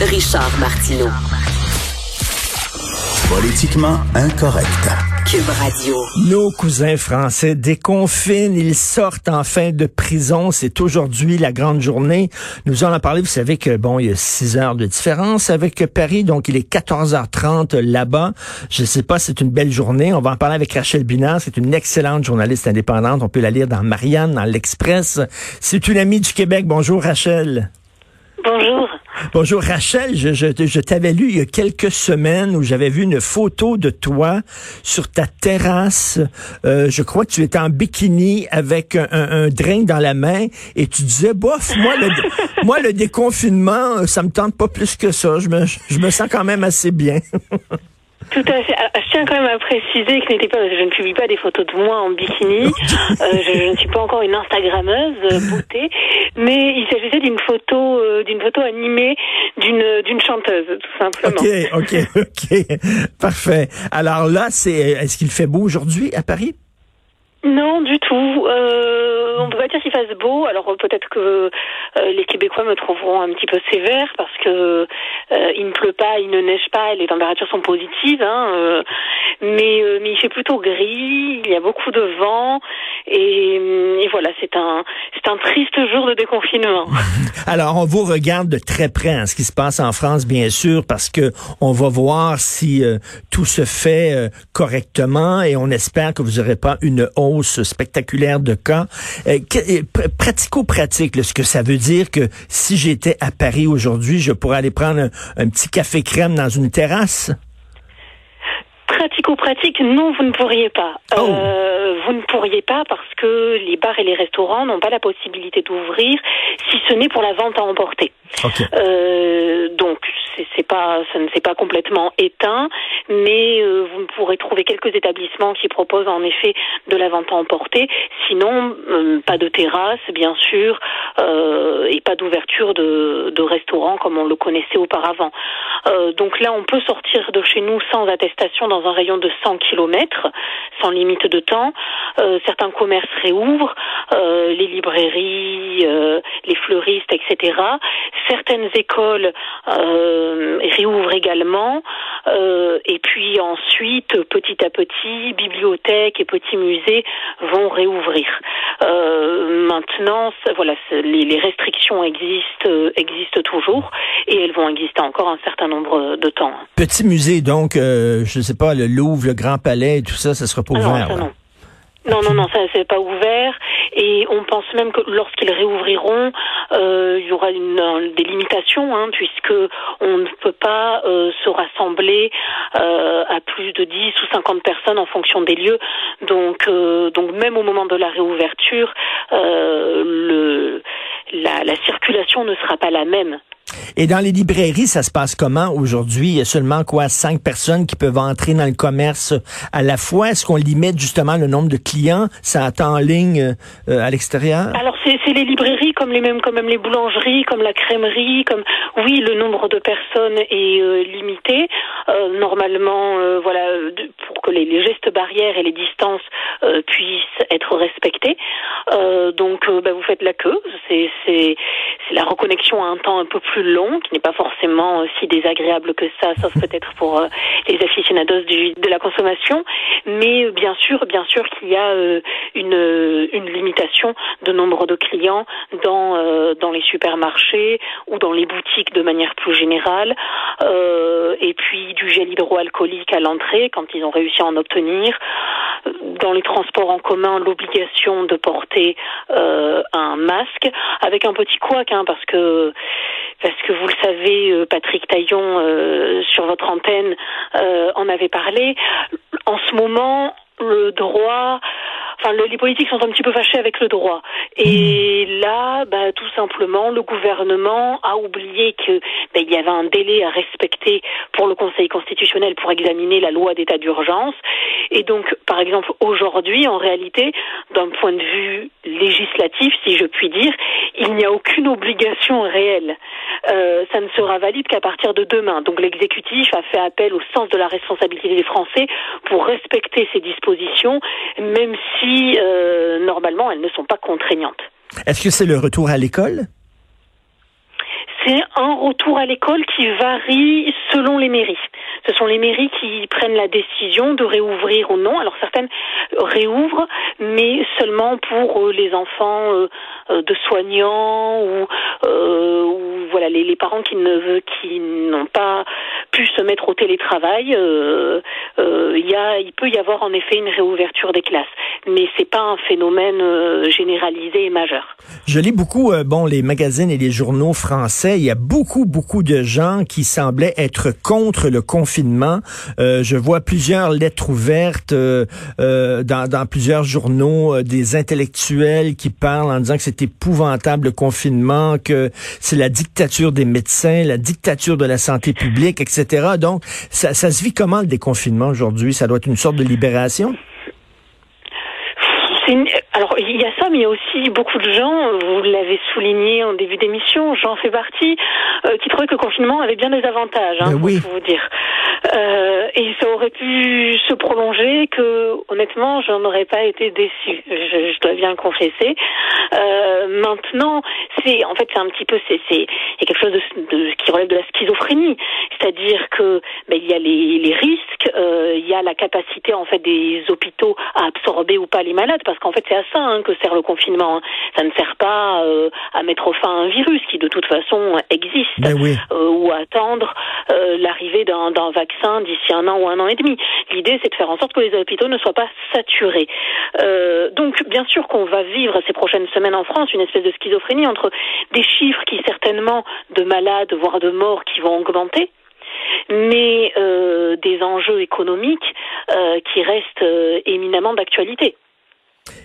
Richard Martineau. Politiquement incorrect. Cube Radio. Nos cousins français déconfinent, ils sortent enfin de prison. C'est aujourd'hui la grande journée. Nous en avons parlé, vous savez que bon, il y a six heures de différence avec Paris, donc il est 14h30 là-bas. Je sais pas, c'est une belle journée. On va en parler avec Rachel Binard, c'est une excellente journaliste indépendante. On peut la lire dans Marianne, dans l'Express. C'est une amie du Québec. Bonjour Rachel. Bonjour. Bonjour Rachel, je, je, je t'avais lu il y a quelques semaines où j'avais vu une photo de toi sur ta terrasse. Euh, je crois que tu étais en bikini avec un, un, drink dans la main et tu disais, bof, moi le, moi le déconfinement, ça me tente pas plus que ça. Je me, je me sens quand même assez bien. Tout à fait. Ah, je tiens quand même à préciser que pas, je ne publie pas des photos de moi en bikini. euh, je, je, ne suis pas encore une Instagrammeuse euh, beauté, mais il s'agissait d'une photo, euh, d'une photo animée d'une d'une chanteuse, tout simplement. Ok, ok, ok, parfait. Alors là, c'est, est-ce qu'il fait beau aujourd'hui à Paris? Non, du tout. Euh, on peut pas dire qu'il fasse beau. Alors peut-être que euh, les Québécois me trouveront un petit peu sévère parce que euh, il ne pleut pas, il ne neige pas, les températures sont positives. Hein, euh, mais il fait plutôt gris. Il y a beaucoup de vent et, et voilà, c'est un c'est un triste jour de déconfinement. Alors on vous regarde de très près hein, ce qui se passe en France, bien sûr, parce que on va voir si tout se fait correctement et on espère que vous n'aurez pas une spectaculaire de cas. Euh, Pratico-pratique, ce que ça veut dire que si j'étais à Paris aujourd'hui, je pourrais aller prendre un, un petit café crème dans une terrasse? Pratico-pratique, non, vous ne pourriez pas. Oh. Euh, vous ne pourriez pas parce que les bars et les restaurants n'ont pas la possibilité d'ouvrir si ce n'est pour la vente à emporter. Okay. Euh, donc, c'est pas, ça ne s'est pas complètement éteint, mais euh, vous pourrez trouver quelques établissements qui proposent en effet de la vente à emporter. Sinon, euh, pas de terrasse, bien sûr, et pas d'ouverture de, de restaurants comme on le connaissait auparavant. Donc là, on peut sortir de chez nous sans attestation dans un rayon de 100 km, sans limite de temps. Euh, certains commerces réouvrent, euh, les librairies, euh, les fleuristes, etc. Certaines écoles réouvrent également. et puis ensuite, petit à petit, bibliothèques et petits musées vont réouvrir. Maintenant, voilà, les, les, restrictions existent, existent toujours et elles vont exister encore un certain nombre de temps. Petit musée, donc, je ne sais pas, le Louvre, le Grand Palais, tout ça, ça sera pas ouvert. Ah non, non. Non, non, non, ça c'est pas ouvert. Et on pense même que lorsqu'ils réouvriront, euh, il y aura une, des limitations, hein, puisque on ne peut pas euh, se rassembler euh, à plus de 10 ou 50 personnes en fonction des lieux. Donc, euh, donc même au moment de la réouverture, euh, le, la, la circulation ne sera pas la même. Et dans les librairies, ça se passe comment aujourd'hui? Il y a seulement quoi, cinq personnes qui peuvent entrer dans le commerce à la fois? Est-ce qu'on limite justement le nombre de clients? Ça attend en ligne euh, à l'extérieur? Alors c'est les librairies comme les mêmes, comme même les boulangeries, comme la crèmerie, comme oui, le nombre de personnes est euh, limité. Euh, normalement, voilà, pour que les, gestes barrières et les distances puissent être respectés. donc, bah, vous faites la queue. C'est la reconnexion à un temps un peu plus long, qui n'est pas forcément si désagréable que ça, sauf peut-être pour euh, les aficionados du, de la consommation. Mais euh, bien sûr, bien sûr qu'il y a euh, une, une limitation de nombre de clients dans, dans les supermarchés ou dans les boutiques de manière plus générale. Et puis du gel hydroalcoolique à l'entrée, quand ils ont réussi à en obtenir. Dans les transports en commun, l'obligation de porter un masque, avec un petit couac, hein, parce que parce que vous le savez, Patrick Taillon, euh, sur votre antenne, euh, en avait parlé. En ce moment, le droit enfin le, les politiques sont un petit peu fâchés avec le droit. Et mmh. là, bah, tout simplement, le gouvernement a oublié que bah, il y avait un délai à respecter pour le Conseil constitutionnel pour examiner la loi d'état d'urgence. Et donc, par exemple, aujourd'hui, en réalité, d'un point de vue législatif, si je puis dire, il n'y a aucune obligation réelle. Euh, ça ne sera valide qu'à partir de demain. Donc l'exécutif a fait appel au sens de la responsabilité des Français pour respecter ces dispositions, même si euh, normalement elles ne sont pas contraignantes. Est-ce que c'est le retour à l'école? c'est un retour à l'école qui varie selon les mairies. Ce sont les mairies qui prennent la décision de réouvrir ou non. Alors certaines réouvrent, mais seulement pour euh, les enfants euh, euh, de soignants ou, voilà les, les, parents qui ne qui n'ont pas pu se mettre au télétravail. Il y a, il peut y avoir en effet une réouverture des classes, mais c'est pas un phénomène généralisé et majeur. Je lis beaucoup, bon, les magazines et les journaux français. Il y a beaucoup, beaucoup de gens qui semblaient être contre le confinement. Euh, je vois plusieurs lettres ouvertes euh, euh, dans, dans, plusieurs journaux, des intellectuels qui parlent en disant que c'est épouvantable le confinement, que c'est la dictature des médecins, la dictature de la santé publique, etc. Donc, ça, ça se vit comment le déconfinement aujourd'hui? Ça doit être une sorte de libération? Alors il y a ça, mais il y a aussi beaucoup de gens, vous l'avez souligné en début d'émission, j'en fais partie, euh, qui trouvaient que le confinement avait bien des avantages, hein, ben oui. pour vous dire. Euh, et ça aurait pu se prolonger que, honnêtement, j'en aurais pas été déçue. Je, je dois bien confesser. Euh, maintenant, c'est en fait c'est un petit peu c'est c'est quelque chose de, de, qui relève de la schizophrénie, c'est-à-dire que ben, il y a les, les risques, euh, il y a la capacité en fait des hôpitaux à absorber ou pas les malades, parce qu'en fait c'est à ça hein, que sert le confinement. Hein. Ça ne sert pas euh, à mettre fin à un virus qui de toute façon existe, oui. euh, ou à attendre euh, l'arrivée d'un vaccin d'ici un an ou un an et demi. L'idée c'est de faire en sorte que les hôpitaux ne soient pas saturés. Euh, donc bien sûr qu'on va vivre ces prochaines semaines en France une espèce de schizophrénie entre des chiffres qui certainement de malades voire de morts qui vont augmenter mais euh, des enjeux économiques euh, qui restent éminemment d'actualité.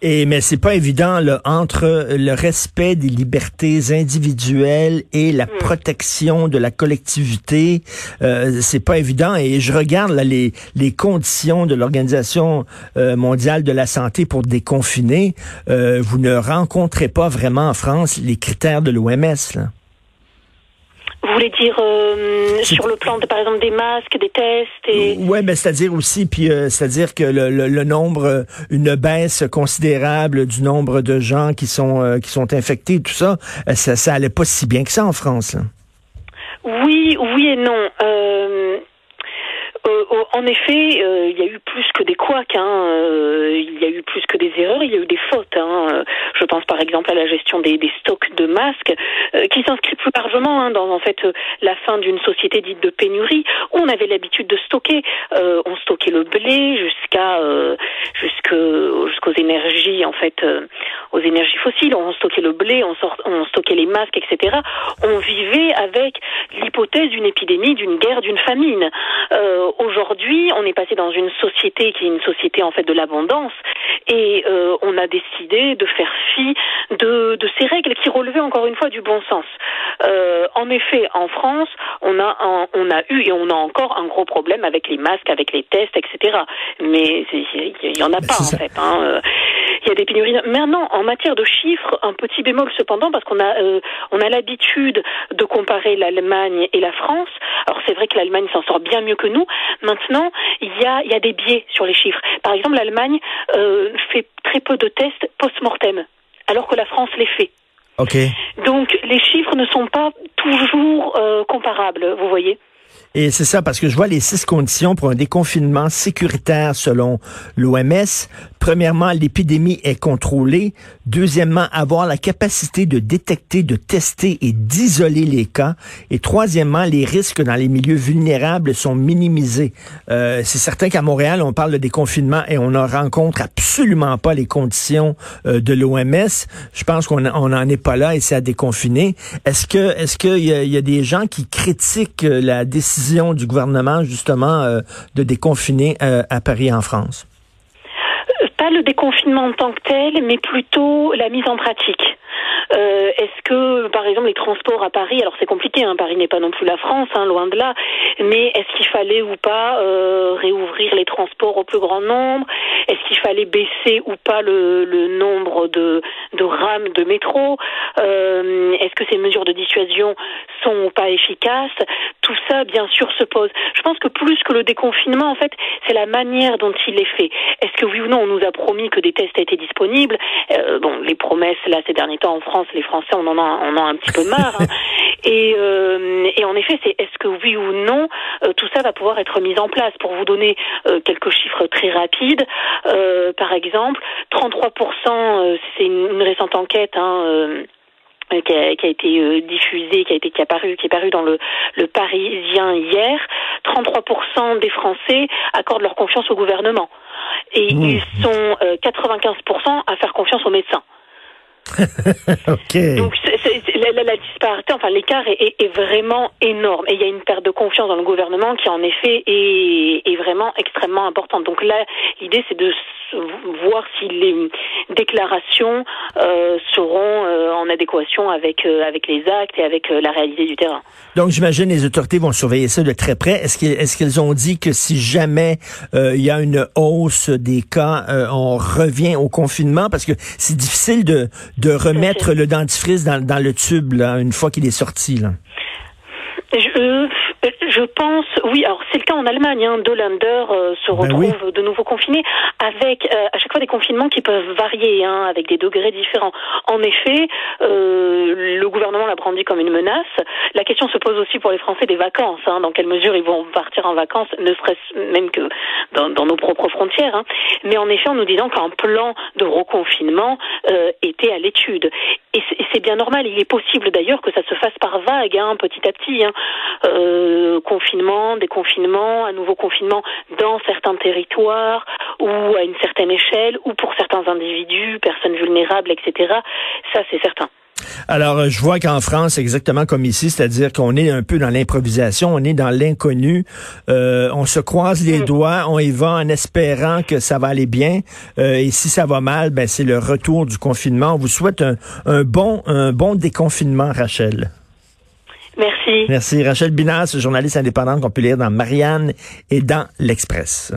Et mais c'est pas évident là, entre le respect des libertés individuelles et la mm. protection de la collectivité, euh, c'est pas évident. Et je regarde là, les les conditions de l'organisation euh, mondiale de la santé pour déconfiner. Euh, vous ne rencontrez pas vraiment en France les critères de l'OMS. Vous voulez dire euh, sur le plan, de, par exemple, des masques, des tests et... Ouais, ben c'est-à-dire aussi, puis euh, c'est-à-dire que le, le, le, nombre, euh, une baisse considérable du nombre de gens qui sont euh, qui sont infectés, tout ça, ça, ça allait pas si bien que ça en France. Là. Oui, oui et non. Euh, euh, en effet, euh, il y a eu plus que des couacs, hein, euh, il y a eu plus que des erreurs, il y a eu des fautes. Hein. Je pense par exemple à la gestion des, stocks de masques, qui s'inscrit plus largement hein, dans en fait la fin d'une société dite de pénurie où on avait l'habitude de stocker. on stockait le blé jusqu'à jusqu'aux énergies en fait aux énergies fossiles. On stockait le blé, on, sort, on stockait les masques, etc. On vivait avec l'hypothèse d'une épidémie, d'une guerre, d'une famine. Aujourd'hui, on est passé dans une société qui est une société en fait de l'abondance et euh, on a décidé de faire fi de, de, ces règles qui relevaient encore une fois du bon sens. Euh, en effet, en France, on a un, on a eu et on a encore un gros problème avec les masques, avec les tests, etc. Mais il y, en a pas en fait. Hein. Euh, il y a des pénuries. Maintenant, en matière de chiffres, un petit bémol cependant, parce qu'on a euh, on a l'habitude de comparer l'Allemagne et la France. Alors c'est vrai que l'Allemagne s'en sort bien mieux que nous. Maintenant, il y a il y a des biais sur les chiffres. Par exemple, l'Allemagne euh, fait très peu de tests post-mortem, alors que la France les fait. Donc les chiffres ne sont pas toujours euh, comparables, vous voyez. Et c'est ça, parce que je vois les six conditions pour un déconfinement sécuritaire selon l'OMS. Premièrement, l'épidémie est contrôlée. Deuxièmement, avoir la capacité de détecter, de tester et d'isoler les cas. Et troisièmement, les risques dans les milieux vulnérables sont minimisés. Euh, c'est certain qu'à Montréal, on parle de déconfinement et on ne rencontre absolument pas les conditions euh, de l'OMS. Je pense qu'on n'en est pas là et c'est à déconfiner. Est-ce que est-ce qu'il y, y, a des gens qui critiquent la décision du gouvernement justement euh, de déconfiner euh, à Paris en France? pas le déconfinement en tant que tel, mais plutôt la mise en pratique. Euh, Est-ce que, par exemple, les transports à Paris, alors c'est compliqué, hein, Paris n'est pas non plus la France, hein, loin de là, mais est-ce qu'il fallait ou pas euh, réouvrir les transports au plus grand nombre? Est-ce qu'il fallait baisser ou pas le, le nombre de, de rames de métro? Euh, Est-ce que ces mesures de dissuasion sont pas efficaces? Tout ça, bien sûr, se pose. Je pense que plus que le déconfinement, en fait, c'est la manière dont il est fait. Est-ce que oui ou non, on nous a promis que des tests étaient disponibles? Euh, Bon, les promesses, là, ces derniers temps, France, les Français, on en a, on en a un petit peu marre. Hein. Et, euh, et, en effet, c'est est-ce que oui ou non, euh, tout ça va pouvoir être mis en place? Pour vous donner euh, quelques chiffres très rapides, par exemple, 33%, c'est une, une, récente enquête. Hein, qui a, qui a, été diffusée, qui a été qui a paru, qui est paru dans le, le Parisien hier. 33% des Français accordent leur confiance au gouvernement et mmh. ils sont 95% à faire confiance aux médecins. ok. Donc la, la, disparité, enfin l'écart est, est, vraiment énorme et il y a une perte de confiance dans le gouvernement qui en effet est, est vraiment extrêmement importante. Donc là, l'idée c'est de voir si les déclarations euh, seront euh, en adéquation avec euh, avec les actes et avec euh, la réalité du terrain. Donc j'imagine les autorités vont surveiller ça de très près. Est-ce qu'elles est ont dit que si jamais euh, il y a une hausse des cas, on revient au confinement? Parce que c'est difficile de de remettre le dentifrice dans, dans le tube là, une fois qu'il est sorti là? Je, je pense, oui, alors c'est le cas en Allemagne. Hein, Dolander euh, se ben retrouve de nouveau confiné avec euh, à chaque fois des confinements qui peuvent varier, hein, avec des degrés différents. En effet, euh, le gouvernement l'a brandi comme une menace. La question se pose aussi pour les Français des vacances. Hein, dans quelle mesure ils vont partir en vacances, ne serait-ce même que dans, dans, nos propres frontières. Mais en effet, en nous disant qu'un plan de reconfinement euh, était à l'étude. Et c'est bien normal. Il est possible d'ailleurs que ça se fasse par vague, hein, petit à petit. Hein. Euh, confinement, déconfinement, un nouveau confinement dans certains territoires ou à une certaine échelle ou pour certains individus, personnes vulnérables, etc. Ça, c'est certain. Alors, euh, je vois qu'en France, exactement comme ici, c'est-à-dire qu'on est un peu dans l'improvisation, on est dans l'inconnu, euh, on se croise les mm. doigts, on y va en espérant que ça va aller bien, euh, et si ça va mal, ben c'est le retour du confinement. On vous souhaite un, un bon, un bon déconfinement, Rachel. Merci. Merci. Rachel Binas, journaliste indépendante qu'on peut lire dans Marianne et dans l'Express.